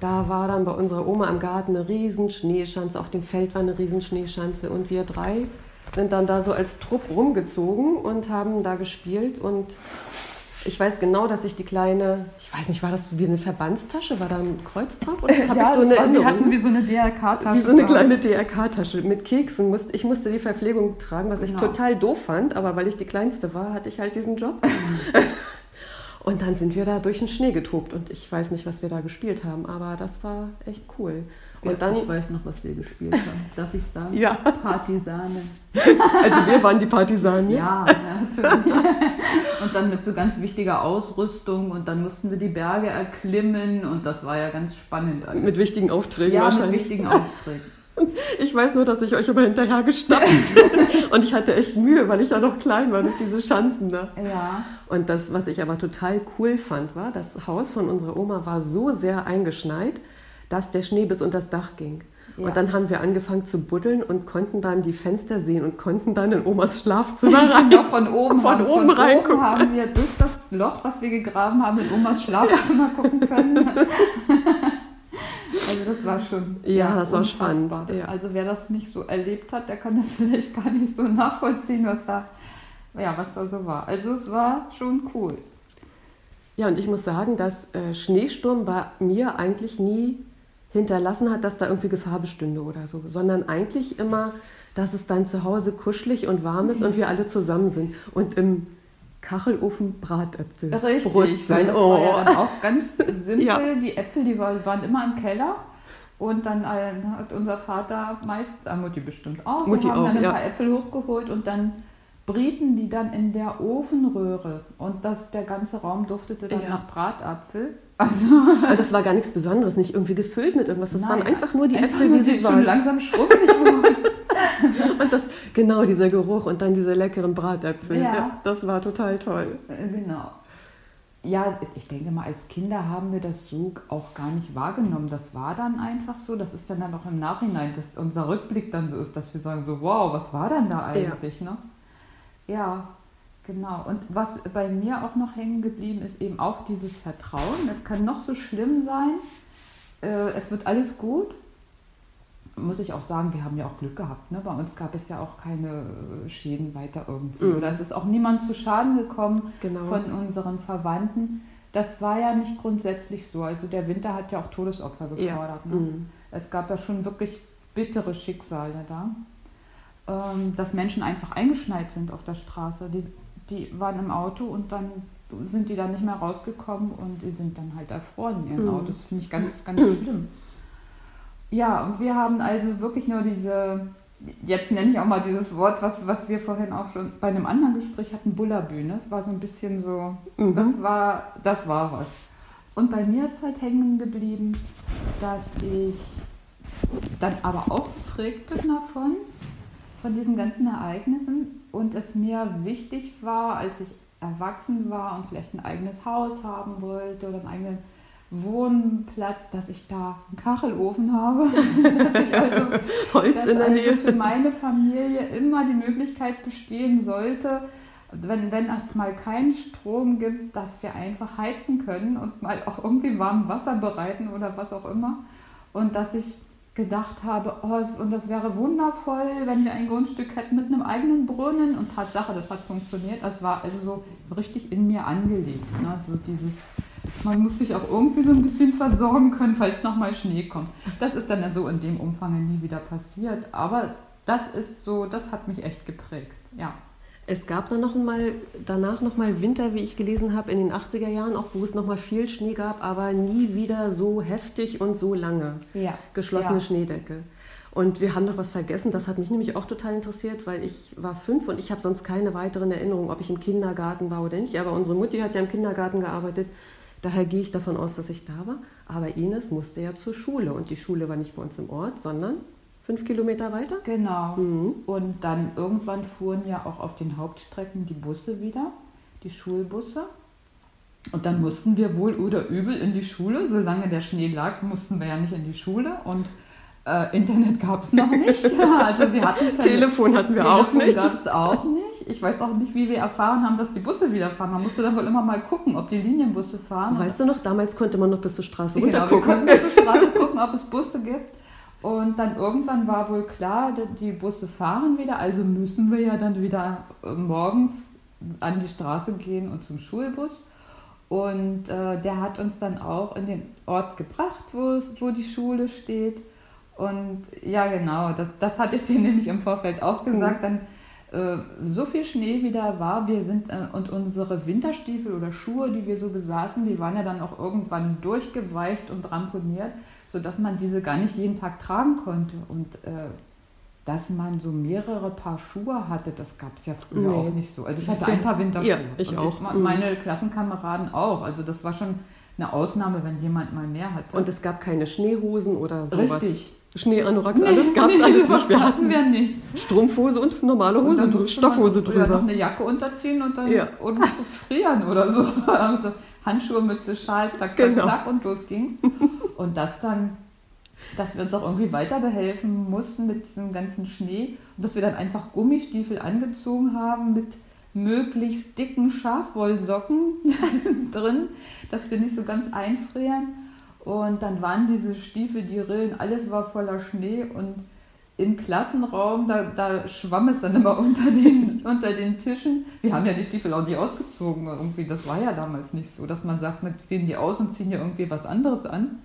da war dann bei unserer Oma im Garten eine riesen Schneeschanze, auf dem Feld war eine riesen Schneeschanze und wir drei sind dann da so als Trupp rumgezogen und haben da gespielt und ich weiß genau, dass ich die kleine, ich weiß nicht, war das wie eine Verbandstasche? War da ein Kreuz drauf? Oder habe ja, ich so eine war, Wir hatten wie so eine DRK-Tasche. Wie so eine kleine DRK-Tasche mit Keksen. Ich musste die Verpflegung tragen, was genau. ich total doof fand, aber weil ich die Kleinste war, hatte ich halt diesen Job. Und dann sind wir da durch den Schnee getobt und ich weiß nicht, was wir da gespielt haben, aber das war echt cool. Und ja, dann, ich weiß noch, was wir gespielt haben. Darf ich sagen? Ja. Partisane. Also wir waren die Partisanen. Ja, natürlich. Und dann mit so ganz wichtiger Ausrüstung und dann mussten wir die Berge erklimmen und das war ja ganz spannend. Alles. Mit wichtigen Aufträgen ja, wahrscheinlich. mit wichtigen Aufträgen. Ich weiß nur, dass ich euch immer hinterher gestapft bin. Und ich hatte echt Mühe, weil ich ja noch klein war durch diese Schanzen da. Ja. Und das, was ich aber total cool fand, war, das Haus von unserer Oma war so sehr eingeschneit, dass der Schnee bis unter das Dach ging. Ja. Und dann haben wir angefangen zu buddeln und konnten dann die Fenster sehen und konnten dann in Omas Schlafzimmer rein. Noch von oben, von haben, oben, von oben haben wir durch das Loch, was wir gegraben haben, in Omas Schlafzimmer gucken können. Also das war schon. Ja, ja das war spannend. Ja. Also wer das nicht so erlebt hat, der kann das vielleicht gar nicht so nachvollziehen, was da, ja, was da so war. Also es war schon cool. Ja, und ich muss sagen, dass äh, Schneesturm bei mir eigentlich nie hinterlassen hat, dass da irgendwie Gefahr bestünde oder so, sondern eigentlich immer, dass es dann zu Hause kuschelig und warm ist mhm. und wir alle zusammen sind. Und im Kachelofen Bratäpfel. Richtig, Brutzeln. weil das oh. war ja dann auch ganz simpel. ja. Die Äpfel, die waren immer im Keller. Und dann hat unser Vater meist, äh, Mutti bestimmt auch, Mutti wir haben auch, dann ein ja. paar Äpfel hochgeholt und dann brieten die dann in der Ofenröhre. Und das, der ganze Raum duftete dann ja. nach Bratapfel. Also, das war gar nichts Besonderes, nicht irgendwie gefüllt mit irgendwas. Das Nein, waren einfach nur die einfach Äpfel, wie sie waren. schon langsam schrumpelig wurden. und das, genau dieser Geruch und dann diese leckeren Bratäpfel. Ja. ja. das war total toll. Äh, genau. Ja, ich denke mal, als Kinder haben wir das so auch gar nicht wahrgenommen. Das war dann einfach so. Das ist dann, dann auch im Nachhinein, dass unser Rückblick dann so ist, dass wir sagen so, wow, was war dann da eigentlich? Ja. Ne? ja, genau. Und was bei mir auch noch hängen geblieben ist, eben auch dieses Vertrauen. Es kann noch so schlimm sein. Äh, es wird alles gut muss ich auch sagen, wir haben ja auch Glück gehabt. Ne? Bei uns gab es ja auch keine äh, Schäden weiter irgendwie. Mhm. Oder es ist auch niemand zu Schaden gekommen genau. von unseren Verwandten. Das war ja nicht grundsätzlich so. Also der Winter hat ja auch Todesopfer gefordert. Ja. Ne? Mhm. Es gab ja schon wirklich bittere Schicksale da. Ähm, dass Menschen einfach eingeschneit sind auf der Straße. Die, die waren im Auto und dann sind die dann nicht mehr rausgekommen und die sind dann halt erfroren in ihren Mhm. Autos. Das finde ich ganz, ganz schlimm. Ja, und wir haben also wirklich nur diese, jetzt nenne ich auch mal dieses Wort, was, was wir vorhin auch schon bei einem anderen Gespräch hatten, Bullabühne. Das war so ein bisschen so, Mhm. das war, das war was. Und bei mir ist halt hängen geblieben, dass ich dann aber auch geprägt bin davon, von diesen ganzen Ereignissen und es mir wichtig war, als ich erwachsen war und vielleicht ein eigenes Haus haben wollte oder einen eigenen Wohnplatz, dass ich da einen Kachelofen habe, dass ich also Holz dass in der also Nähe. für meine Familie immer die Möglichkeit bestehen sollte, wenn, wenn es mal keinen Strom gibt, dass wir einfach heizen können und mal auch irgendwie warm Wasser bereiten oder was auch immer. Und dass ich gedacht habe, oh, und das wäre wundervoll, wenn wir ein Grundstück hätten mit einem eigenen Brunnen. Und Tatsache, das hat funktioniert. Das war also so richtig in mir angelegt. Ne? So dieses, man muss sich auch irgendwie so ein bisschen versorgen können, falls nochmal Schnee kommt. Das ist dann so in dem Umfang nie wieder passiert. Aber das ist so, das hat mich echt geprägt. Ja. Es gab dann noch mal, danach noch mal Winter, wie ich gelesen habe, in den 80er Jahren, auch wo es noch mal viel Schnee gab, aber nie wieder so heftig und so lange. Ja. Geschlossene Ja. Schneedecke. Und wir haben noch was vergessen, das hat mich nämlich auch total interessiert, weil ich war fünf und ich habe sonst keine weiteren Erinnerungen, ob ich im Kindergarten war oder nicht. Aber unsere Mutti hat ja im Kindergarten gearbeitet, daher gehe ich davon aus, dass ich da war. Aber Ines musste ja zur Schule und die Schule war nicht bei uns im Ort, sondern fünf Kilometer weiter. Genau. Mhm. Und dann irgendwann fuhren ja auch auf den Hauptstrecken die Busse wieder, die Schulbusse. Und dann mussten wir wohl oder übel in die Schule. Solange der Schnee lag, mussten wir ja nicht in die Schule. Und äh, Internet gab es noch nicht. also wir hatten Telefon hatten wir auch nicht. gab es auch nicht. Ich weiß auch nicht, wie wir erfahren haben, dass die Busse wieder fahren. Man musste dann wohl immer mal gucken, ob die Linienbusse fahren. Weißt du noch, damals konnte man noch bis zur Straße Genau, wir runtergucken. konnten bis zur Straße gucken, ob es Busse gibt. Und dann irgendwann war wohl klar, die Busse fahren wieder, also müssen wir ja dann wieder äh, morgens an die Straße gehen und zum Schulbus. Und äh, der hat uns dann auch in den Ort gebracht, wo, die Schule steht. Und ja, genau, das, das hatte ich dir nämlich im Vorfeld auch gesagt. Dann äh, so viel Schnee wieder war, wir sind äh, und unsere Winterstiefel oder Schuhe, die wir so besaßen, die waren ja dann auch irgendwann durchgeweicht und ramponiert, sodass man diese gar nicht jeden Tag tragen konnte. Und äh, dass man so mehrere Paar Schuhe hatte, das gab es ja früher Nee. auch nicht so. Also ich hatte ein paar Winterschuhe. Ja, ich und auch. ma- Mhm. meine Klassenkameraden auch. Also das war schon eine Ausnahme, wenn jemand mal mehr hatte. Und es gab keine Schneehosen oder sowas. Richtig. Schneeanoraks, alles gab es nee, alles nicht. Wir hatten wir nicht. Strumpfhose und normale Und Hose, drü- musste man Stoffhose Ja, noch drüber. eine Jacke unterziehen und dann Ja. und frieren oder so. Also Handschuhe, Mütze, Schal, zack, zack, Genau. zack und los ging's. Und das dann, dass wir uns auch irgendwie weiter behelfen mussten mit diesem ganzen Schnee und dass wir dann einfach Gummistiefel angezogen haben mit möglichst dicken Schafwollsocken drin, dass wir nicht so ganz einfrieren. Und dann waren diese Stiefel, die Rillen, alles war voller Schnee und im Klassenraum, da, da schwamm es dann immer unter den, unter den Tischen. Wir haben ja die Stiefel auch nie ausgezogen. Irgendwie, das war ja damals nicht so, dass man sagt, wir ziehen die aus und ziehen hier irgendwie was anderes an.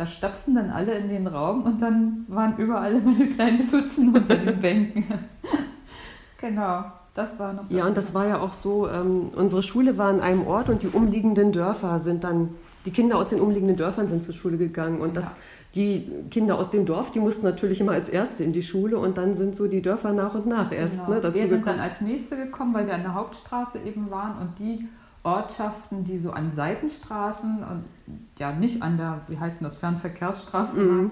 Da stapften dann alle in den Raum und dann waren überall die kleinen Pfützen unter den Bänken. genau, das war noch. Ja, und das war ja auch so, ähm, unsere Schule war an einem Ort und die umliegenden Dörfer sind dann, die Kinder aus den umliegenden Dörfern sind zur Schule gegangen und das, Ja. die Kinder aus dem Dorf, die mussten natürlich immer als Erste in die Schule und dann sind so die Dörfer nach und nach erst Genau. ne, dazu wir sind gekommen. dann als Nächste gekommen, weil wir an der Hauptstraße eben waren und die Ortschaften, die so an Seitenstraßen und ja nicht an der, wie heißt denn das, Fernverkehrsstraße Mhm. waren,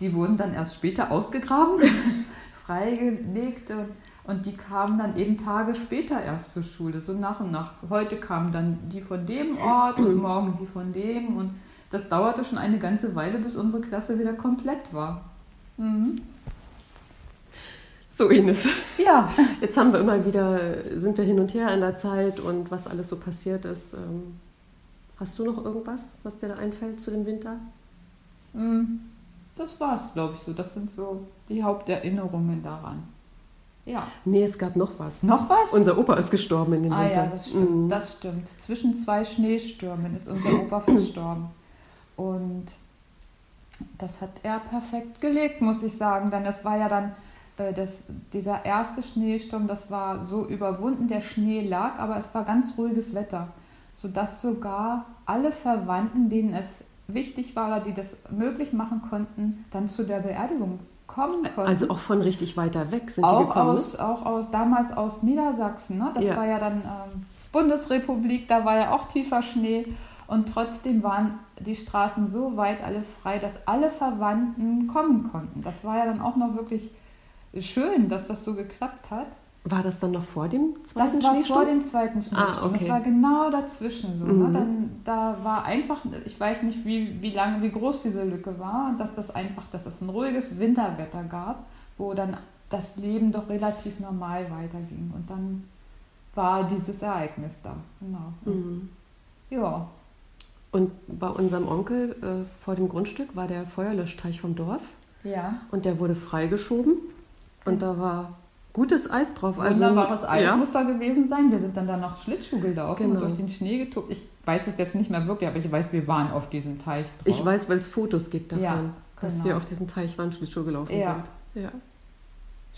die wurden dann erst später ausgegraben, freigelegt und, und die kamen dann eben Tage später erst zur Schule, so nach und nach. Heute kamen dann die von dem Ort und morgen die von dem und das dauerte schon eine ganze Weile, bis unsere Klasse wieder komplett war. Mhm. So Ines, Ja, jetzt haben wir immer wieder, sind wir hin und her in der Zeit und was alles so passiert ist. Ähm, hast du noch irgendwas, was dir da einfällt zu dem Winter? Mm, Das war es, glaube ich, so. Das sind so die Haupterinnerungen daran. Ja. Nee, es gab noch was. Noch was? Unser Opa ist gestorben in dem ah Winter. ja, das stimmt, Mhm. das stimmt. Zwischen zwei Schneestürmen ist unser Opa verstorben. Und das hat er perfekt gelegt, muss ich sagen. Denn das war ja dann das, dieser erste Schneesturm, das war so überwunden, der Schnee lag, aber es war ganz ruhiges Wetter, sodass sogar alle Verwandten, denen es wichtig war oder die das möglich machen konnten, dann zu der Beerdigung kommen konnten. Also auch von richtig weiter weg sind auch die gekommen. Aus, auch aus, damals aus Niedersachsen, ne? das Ja. war ja dann ähm, Bundesrepublik, da war ja auch tiefer Schnee. Und trotzdem waren die Straßen so weit alle frei, dass alle Verwandten kommen konnten. Das war ja dann auch noch wirklich schön, dass das so geklappt hat. War das dann noch vor dem zweiten Das war Schneesturm? vor dem zweiten Schneesturm. Ah, okay. Das war genau dazwischen so. Mhm. Ne? Dann, da war einfach, ich weiß nicht, wie, wie lange, wie groß diese Lücke war, dass das einfach, dass es ein ruhiges Winterwetter gab, wo dann das Leben doch relativ normal weiterging. Und dann war dieses Ereignis da. Genau. Mhm. Ja. Und bei unserem Onkel äh, vor dem Grundstück war der Feuerlöschteich vom Dorf Ja. und der wurde freigeschoben und da war gutes Eis drauf. Also, Wunderbares Eis ja, muss da gewesen sein. Wir sind dann da noch Schlittschuh gelaufen Genau. und durch den Schnee getobt. Ich weiß es jetzt nicht mehr wirklich, aber ich weiß, wir waren auf diesem Teich drauf. Ich weiß, weil es Fotos gibt davon, Ja, dass genau. wir auf diesem Teich waren, Schlittschuh gelaufen Ja. sind. Ja.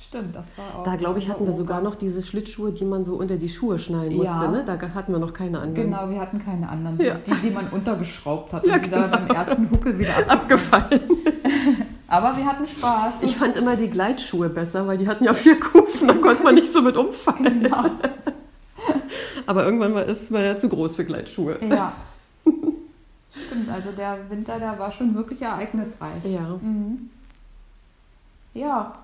Stimmt, das war auch. Da, glaube ich, hatten wir sogar noch diese Schlittschuhe, die man so unter die Schuhe schnallen musste. Ja. Ne? Da hatten wir noch keine anderen. Genau, wir hatten keine anderen. Ja. Die, die man untergeschraubt hat Ja, und die da genau. beim ersten Huckel wieder abgefallen. Aber wir hatten Spaß. Ich fand immer die Gleitschuhe besser, weil die hatten ja vier Kufen, da konnte man nicht so mit umfallen. genau. Aber irgendwann war ist man ja zu groß für Gleitschuhe. Ja. Stimmt, also der Winter, der war schon wirklich ereignisreich. Ja. Mhm. Ja,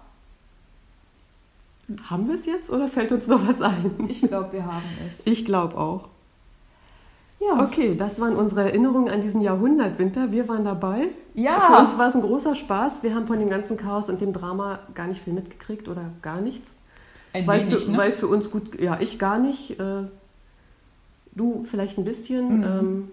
Haben wir es jetzt oder fällt uns noch was ein? ich glaube, wir haben es. Ich glaube auch. Ja. Okay, das waren unsere Erinnerungen an diesen Jahrhundertwinter. Wir waren dabei. Ja. Für uns war es ein großer Spaß. Wir haben von dem ganzen Chaos und dem Drama gar nicht viel mitgekriegt oder gar nichts. Ein weil, wenig, für, ne? weil für uns gut, ja, ich gar nicht. Äh, du vielleicht ein bisschen. Mhm. Ähm,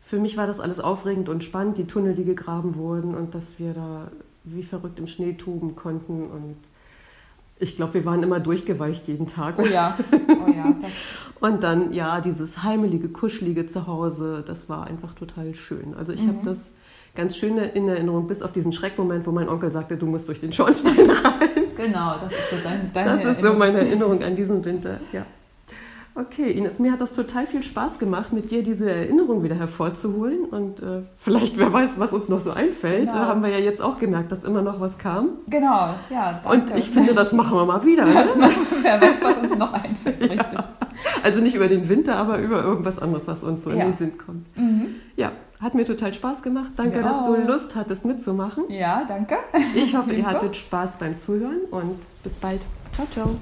für mich war das alles aufregend und spannend, die Tunnel, die gegraben wurden und dass wir da wie verrückt im Schnee toben konnten. Und ich glaube, wir waren immer durchgeweicht jeden Tag. Oh ja, oh ja. Und dann, ja, dieses heimelige, kuschelige Zuhause, das war einfach total schön. Also ich Mhm. habe das ganz schön in Erinnerung, bis auf diesen Schreckmoment, wo mein Onkel sagte, du musst durch den Schornstein rein. genau, das ist so deine, deine Das ist so Erinnerung. meine Erinnerung an diesen Winter, ja. Okay, Ines, mir hat das total viel Spaß gemacht, mit dir diese Erinnerung wieder hervorzuholen. Und äh, vielleicht, wer weiß, was uns noch so einfällt. Genau. Haben wir ja jetzt auch gemerkt, dass immer noch was kam. Genau, ja. Danke. Und ich finde, das machen wir mal wieder. Ne? Machen wir, wer weiß, was uns noch einfällt. Richtig. Also nicht über den Winter, aber über irgendwas anderes, was uns so in Ja. den Sinn kommt. Mhm. Ja, hat mir total Spaß gemacht. Danke, dass du. Lust hattest mitzumachen. Ja, danke. Ich hoffe, ihr hattet Spaß beim Zuhören und bis bald. Ciao, ciao.